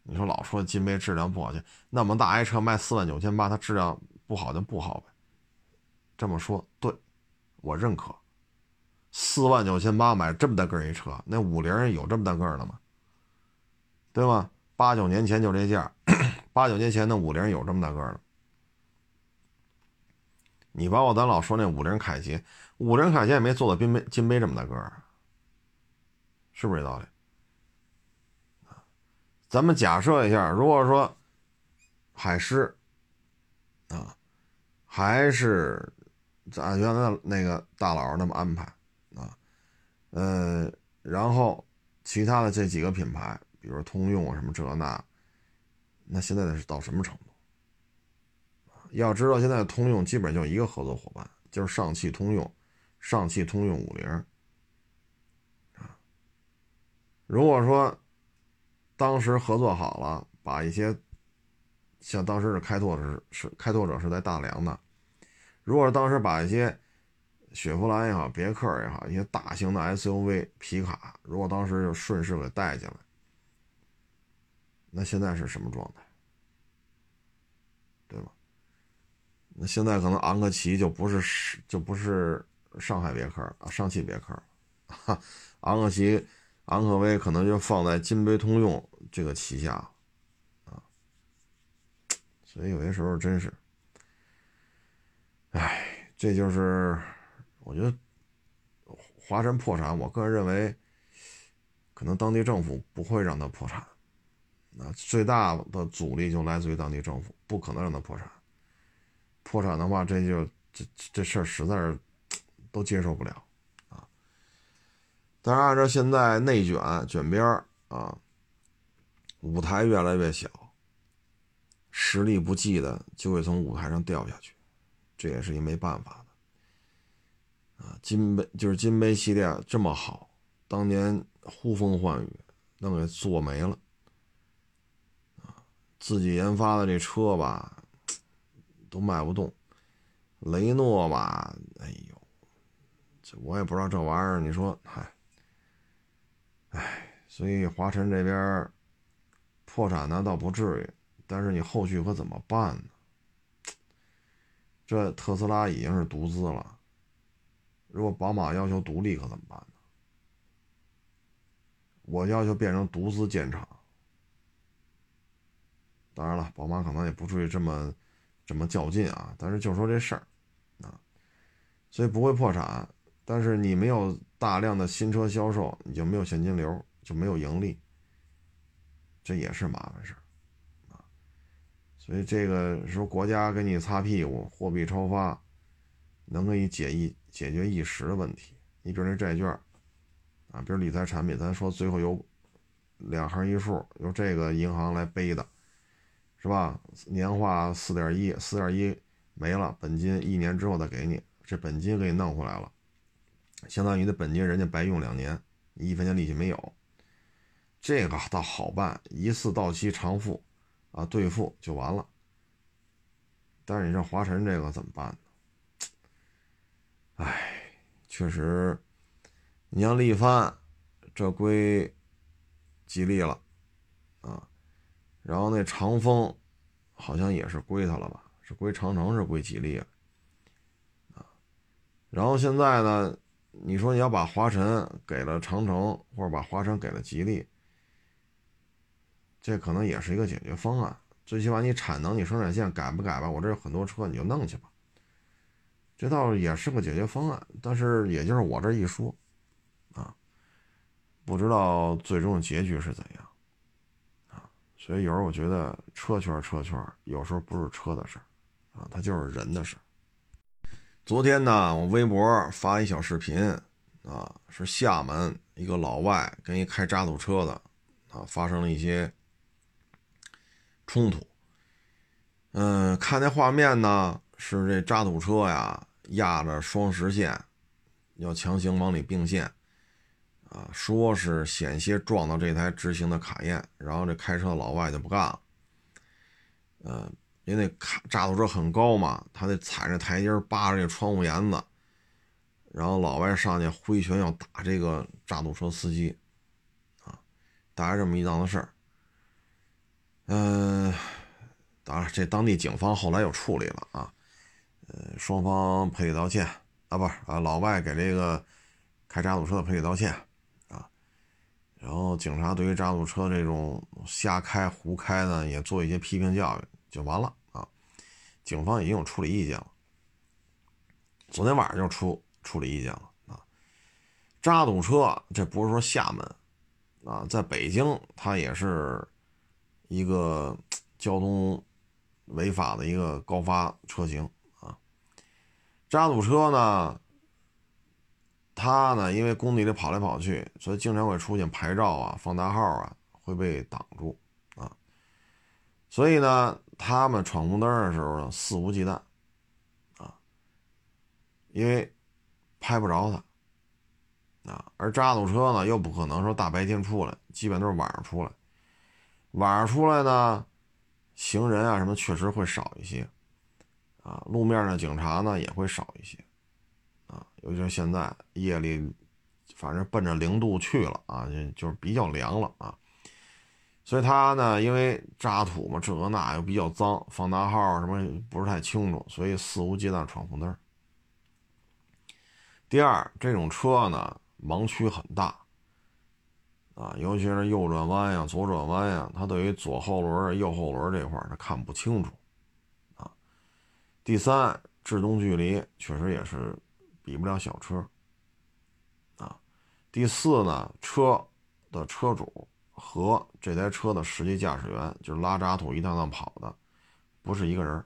你说老说金杯质量不好，那么大一车卖四万九千八，它质量不好就不好呗。这么说对，我认可。四万九千八买这么大个一车，那五菱有这么大个的吗？对吗？八九年前就这价，八九年前的五菱有这么大个的。你包括咱老说那五菱凯捷，五菱凯捷也没做到金杯金杯这么大个，是不是这道理？咱们假设一下，如果说海狮啊，还是按原来那个大佬那么安排啊，呃，然后其他的这几个品牌，比如通用啊什么这那，那现在是到什么程度？要知道，现在通用基本就一个合作伙伴，就是上汽通用，上汽通用五菱啊。如果说，当时合作好了，把一些像当时是开拓者是开拓者是在大梁的，如果当时把一些雪佛兰也好，别克也好，一些大型的 SUV 皮卡，如果当时就顺势给带进来，那现在是什么状态？对吧？那现在可能昂克旗就不是就不是上海别克啊，上汽别克，哈，昂克旗。昂科威可能就放在金杯通用这个旗下，啊，所以有些时候真是，哎，这就是我觉得华晨破产，我个人认为，可能当地政府不会让他破产，那最大的阻力就来自于当地政府，不可能让他破产，破产的话，这就这这事儿实在是都接受不了啊。但是按照现在内卷卷边儿啊，舞台越来越小，实力不济的就会从舞台上掉下去，这也是一没办法的啊。金杯就是金杯系列这么好，当年呼风唤雨，能给做没了啊。自己研发的这车吧，都卖不动。雷诺吧，哎呦，这我也不知道这玩意儿，你说，嗨。唉，所以华晨这边破产呢倒不至于，但是你后续可怎么办呢？这特斯拉已经是独资了，如果宝马要求独立可怎么办呢？我要求变成独资建厂，当然了，宝马可能也不至于这么这么较劲啊，但是就说这事儿啊，所以不会破产。但是你没有大量的新车销售，你就没有现金流，就没有盈利，这也是麻烦事啊。所以这个说国家给你擦屁股，货币超发，能给你解一解决一时的问题。你比如那债券啊，比如理财产品，咱说最后有两行一竖，由这个银行来背的，是吧？年化四点一，四点一没了，本金一年之后再给你，这本金给你弄回来了。相当于那本金，人家白用两年，一分钱利息没有，这个倒好办，一次到期偿付，啊，兑付就完了。但是你这华晨这个怎么办呢？哎，确实，你像力帆，这归吉利了，啊，然后那长风，好像也是归他了吧？是归长城，是归吉利啊？啊，然后现在呢？你说你要把华晨给了长城，或者把华晨给了吉利，这可能也是一个解决方案。最起码你产能、你生产线改不改吧？我这有很多车，你就弄去吧。这倒也是个解决方案，但是也就是我这一说，啊，不知道最终的结局是怎样，啊，所以有时候我觉得车圈车圈有时候不是车的事儿，啊，它就是人的事儿。昨天呢，我微博发一小视频，啊，是厦门一个老外跟一开渣土车的，啊，发生了一些冲突。嗯，看那画面呢，是这渣土车呀压着双实线，要强行往里并线，啊，说是险些撞到这台直行的卡宴，然后这开车的老外就不干了，嗯。因为那卡渣土车很高嘛，他得踩着台阶扒着这窗户沿子，然后老外上去挥拳要打这个渣土车司机，啊，大概这么一档子事儿。嗯，当然，这当地警方后来又处理了啊，呃，双方赔礼道歉啊，不是啊，老外给这个开渣土车的赔礼道歉啊，然后警察对于渣土车这种瞎开胡开呢，也做一些批评教育，就完了啊。警方已经有处理意见了，昨天晚上就出处理意见了啊。渣土车这不是说厦门啊，在北京它也是。一个交通违法的一个高发车型啊，渣土车呢，它呢因为工地里跑来跑去，所以经常会出现牌照啊、放大号啊会被挡住啊，所以呢，他们闯红灯的时候呢肆无忌惮啊，因为拍不着他啊，而渣土车呢又不可能说大白天出来，基本都是晚上出来。晚上出来呢，行人啊什么确实会少一些，啊，路面的警察呢也会少一些，啊，尤其是现在夜里，反正奔着零度去了啊，就就是比较凉了啊，所以他呢，因为渣土嘛，这个那又比较脏，放大号什么不是太清楚，所以肆无忌惮闯红灯。第二，这种车呢，盲区很大。啊，尤其是右转弯呀、左转弯呀，它对于左后轮、右后轮这块儿它看不清楚，啊。第三，制动距离确实也是比不了小车，啊。第四呢，车的车主和这台车的实际驾驶员，就是拉渣土一趟趟跑的，不是一个人。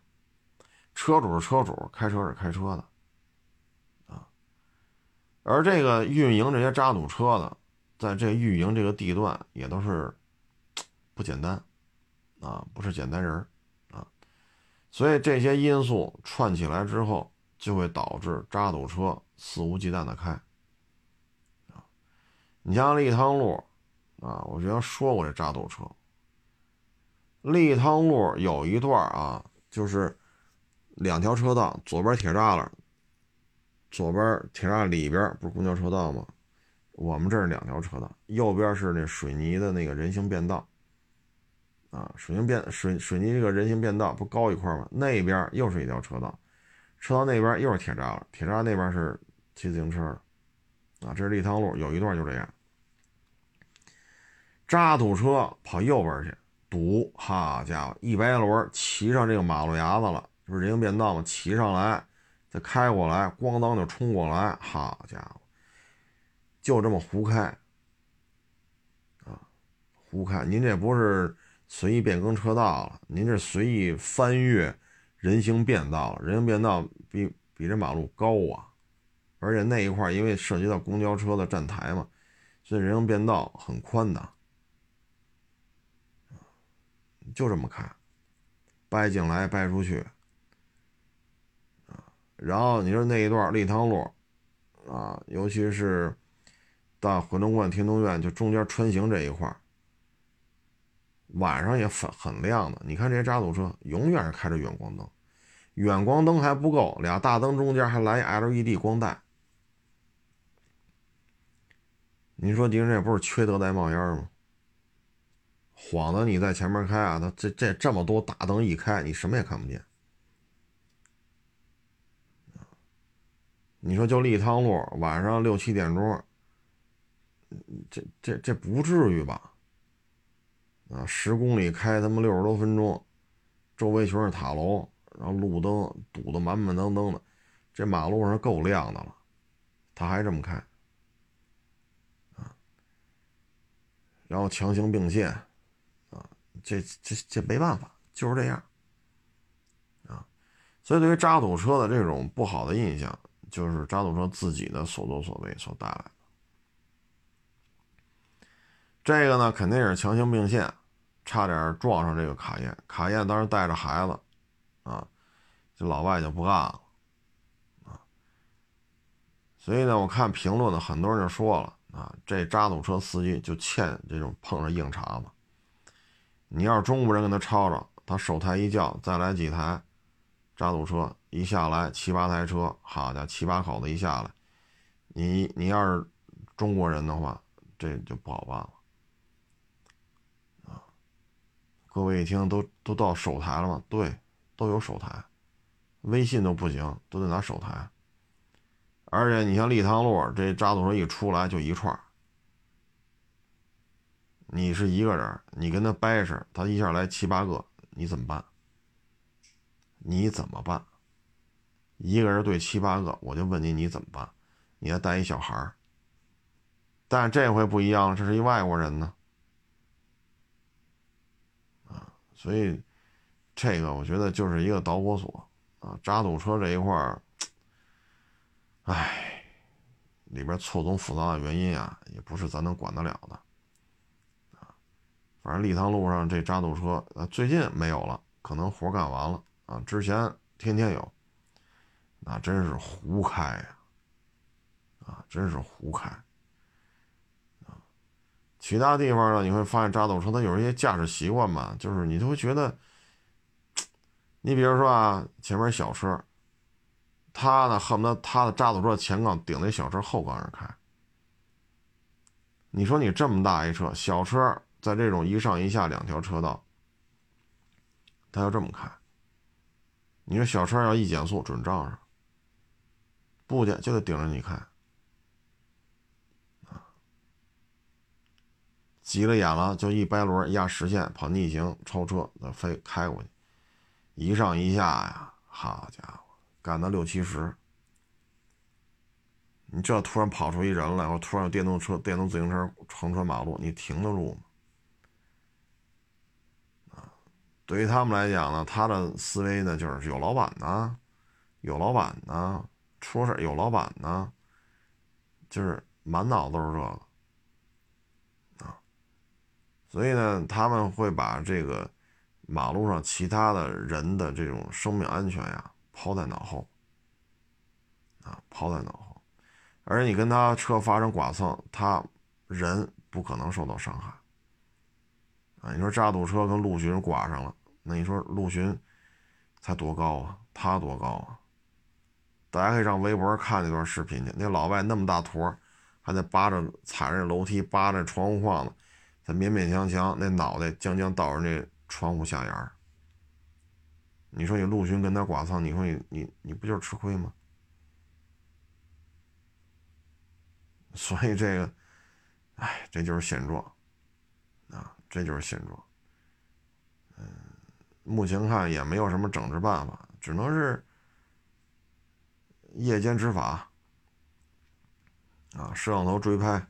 车主是车主，开车是开车的，啊。而这个运营这些渣土车的。在这运营这个地段也都是不简单啊，不是简单人啊，所以这些因素串起来之后，就会导致渣土车肆无忌惮的开啊。你像立汤路啊，我之前说过这渣土车，立汤路有一段啊，就是两条车道，左边铁栅栏，左边铁栅里边不是公交车道吗？我们这是两条车道，右边是那水泥的那个人行便道，啊，水泥便水水泥这个人行便道不高一块吗？那边又是一条车道，车道那边又是铁栅了，铁栅那边是骑自行车的，啊，这是立汤路，有一段就这样，渣土车跑右边去堵，好家伙，一白轮骑上这个马路牙子了，不是人行便道吗？骑上来再开过来，咣当就冲过来，好家伙！就这么胡开，啊，胡开！您这不是随意变更车道了，您这随意翻越人行便道了。人行便道比比这马路高啊，而且那一块因为涉及到公交车的站台嘛，所以人行便道很宽的，就这么开，掰进来掰出去，啊，然后你说那一段立汤路，啊，尤其是。到回龙观天通苑，就中间穿行这一块晚上也很很亮的。你看这些渣土车，永远是开着远光灯，远光灯还不够，俩大灯中间还来 LED 光带。你说敌人这不是缺德带冒烟吗？晃的你在前面开啊，他这这这么多大灯一开，你什么也看不见。你说就立汤路，晚上六七点钟。这这这不至于吧？啊，十公里开他妈六十多分钟，周围全是塔楼，然后路灯堵得满满当当的，这马路上够亮的了，他还这么开，啊，然后强行并线，啊，这这这没办法，就是这样，啊，所以对于渣土车的这种不好的印象，就是渣土车自己的所作所为所带来。这个呢，肯定也是强行并线，差点撞上这个卡宴。卡宴当时带着孩子，啊，这老外就不干了，啊。所以呢，我看评论呢，很多人就说了，啊，这渣土车司机就欠这种碰上硬茬子。你要是中国人跟他吵吵，他手抬一叫，再来几台渣土车，一下来七八台车，好家伙，七八口子一下来，你你要是中国人的话，这就不好办了。各位一听，都都到手台了吗？对，都有手台，微信都不行，都得拿手台。而且你像立汤路这渣土车一出来就一串你是一个人，你跟他掰扯，他一下来七八个，你怎么办？你怎么办？一个人对七八个，我就问你，你怎么办？你还带一小孩儿，但这回不一样，这是一外国人呢，啊，所以这个我觉得就是一个导火索啊，渣土车这一块儿，唉，里边错综复杂的原因啊，也不是咱能管得了的啊。反正立汤路上这渣土车，呃，最近没有了，可能活干完了啊。之前天天有，那真是胡开呀，啊，真是胡开。其他地方呢，你会发现渣土车它有一些驾驶习惯嘛，就是你就会觉得，你比如说啊，前面小车，他呢恨不得他的渣土车前杠顶那小车后杠上开。你说你这么大一车，小车。在这种一上一下两条车道，他要这么开。你说小车要一减速准撞上，不减就得顶着你开，急了眼了就一掰轮压实线跑逆行超车，那飞开过去，一上一下呀，好家伙，干到六七十。你这突然跑出一人来，或突然有电动车、电动自行车横穿马路，你停得住吗？对于他们来讲呢，他的思维呢就是有老板呢，有老板呢，出事有老板呢，就是满脑子都是这个。所以呢，他们会把这个马路上其他的人的这种生命安全呀抛在脑后啊，抛在脑后。而你跟他车发生剐蹭，他人不可能受到伤害。啊，你说渣土车跟陆巡刮上了，那你说陆巡才多高啊？他多高啊？大家可以上微博看那段视频去。那老外那么大坨，还得扒着踩着楼梯，扒着窗户框子，他勉勉强强那脑袋将将到着那窗户下沿儿。你说你陆巡跟他剐蹭，你说你你你不就是吃亏吗？所以这个，哎，这就是现状。啊这就是现状，嗯，目前看也没有什么整治办法，只能是夜间执法，啊，摄像头追拍，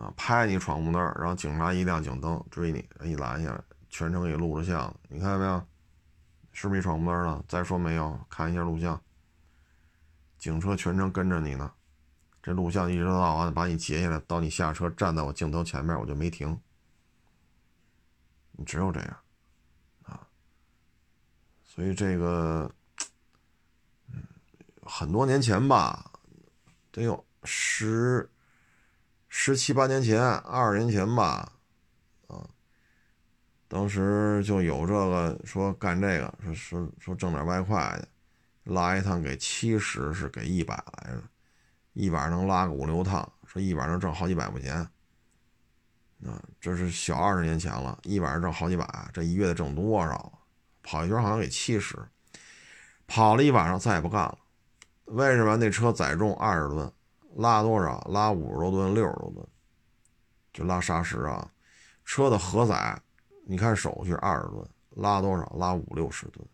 啊，拍你闯红灯，然后警察一亮警灯追你，一拦下来，全程给录着像，你看见没有？是不是闯红灯了？再说没有？看一下录像，警车全程跟着你呢，这录像一直到完把你截下来，到你下车站在我镜头前面，我就没停。你只有这样，啊，所以这个，嗯，很多年前吧，得有十十七八年前，二十年前吧，啊，当时就有这个说干这个，说说说挣点外快的，拉一趟给七十是给一百来着，一晚上能拉个五六趟，说一晚上挣好几百块钱。啊，这是小二十年前了，一晚上挣好几百，这一月得挣多少？跑一圈好像给七十，跑了一晚上再也不干了。为什么？那车载重二十吨，拉多少？拉五十多吨、六十多吨，就拉砂石啊。车的荷载，你看手续二十吨，拉多少？拉五六十吨。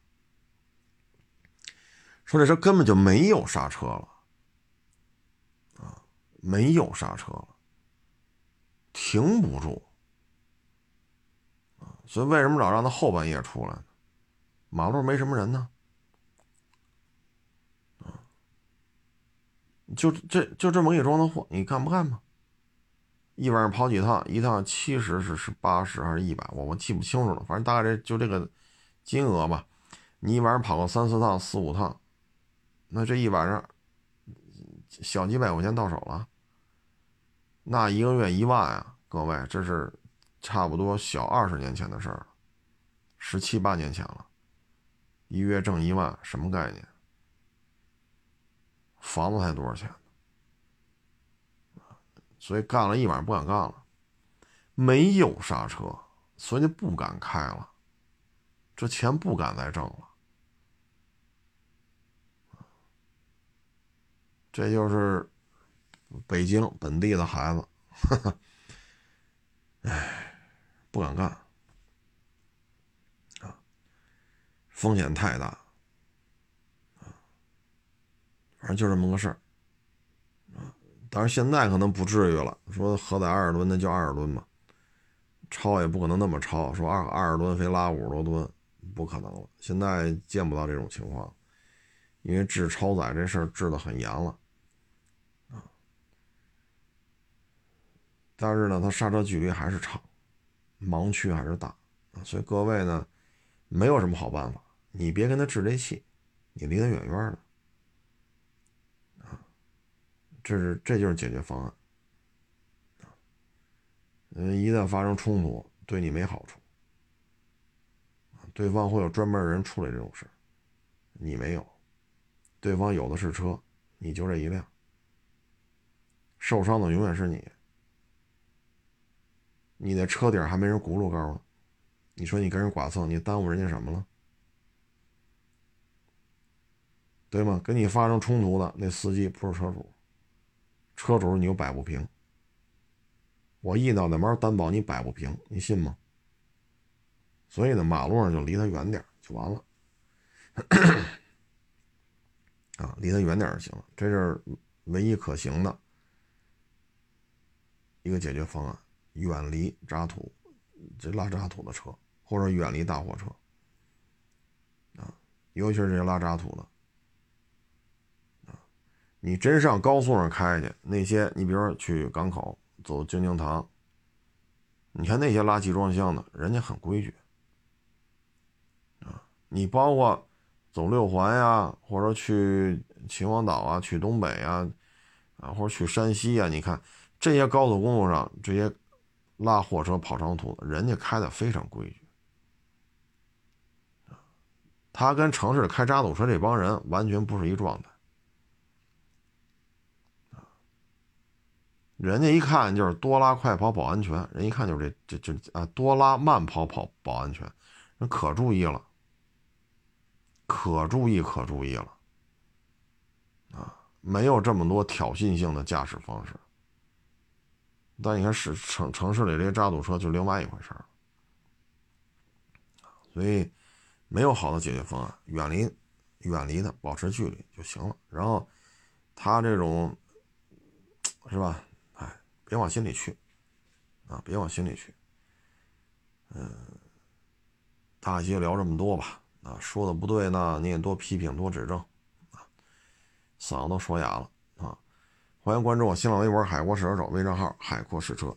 说这车根本就没有刹车了，啊，没有刹车了。停不住啊所以为什么老让他后半夜出来呢？马路没什么人呢，就这就这么给你装的货，你干不干吧？一晚上跑几趟？一趟七十是是八十还是一百？我我记不清楚了，反正大概这就这个金额吧。你一晚上跑个三四趟、四五趟，那这一晚上小几百块钱到手了。那一个月一万啊，各位，这是差不多小二十年前的事儿，十七八年前了，一月挣一万，什么概念？房子才多少钱所以干了一晚上不敢干了，没有刹车所以就不敢开了，这钱不敢再挣了。这就是北京本地的孩子，哎，不敢干。啊，风险太大啊，反正就这么个事儿啊。当然现在可能不至于了，说核载二十吨那就二十吨吧。超也不可能那么超，说二二十吨非拉五十多吨，不可能了。现在见不到这种情况，因为治超载这事儿治的很严了，啊，但是呢，它刹车距离还是长，盲区还是大，所以各位呢，没有什么好办法，你别跟他置这气，你离他远远的，啊，这是这就是解决方案。嗯，一旦发生冲突，对你没好处。对方会有专门人处理这种事你没有。对方有的是车，你就这一辆，受伤的永远是你。你那车顶还没人轱辘高呢，你说你跟人剐蹭，你耽误人家什么了？对吗？跟你发生冲突的那司机不是车主，车主你又摆不平。我一脑袋毛担保你摆不平，你信吗？所以呢，马路上就离他远点就完了，啊，离他远点就行了，这是唯一可行的一个解决方案，远离渣土，这拉渣土的车，或者远离大货车，啊，尤其是这些拉渣土的，你真上高速上开去，那些你比如说去港口。走京津塘，你看那些拉集装箱的，人家很规矩啊。你包括走六环呀，或者去秦皇岛啊，去东北啊，啊，或者去山西啊，你看这些高速公路上这些拉货车跑长途的，人家开的非常规矩他跟城市开渣土车这帮人完全不是一状态。人家一看就是多拉快跑保安全，人一看就是这这这啊多拉慢跑跑保安全，人可注意了，可注意可注意了，啊，没有这么多挑衅性的驾驶方式。但你看市城城市里这些渣土车就另外一回事儿，所以没有好的解决方案，远离远离它，保持距离就行了。然后他这种是吧？别往心里去，啊，别往心里去。嗯，大街聊这么多吧，啊，说的不对呢，你也多批评多指正，啊，嗓子都说哑了，啊，欢迎关注我新浪微博“海阔试车手”微账号“海阔试车”。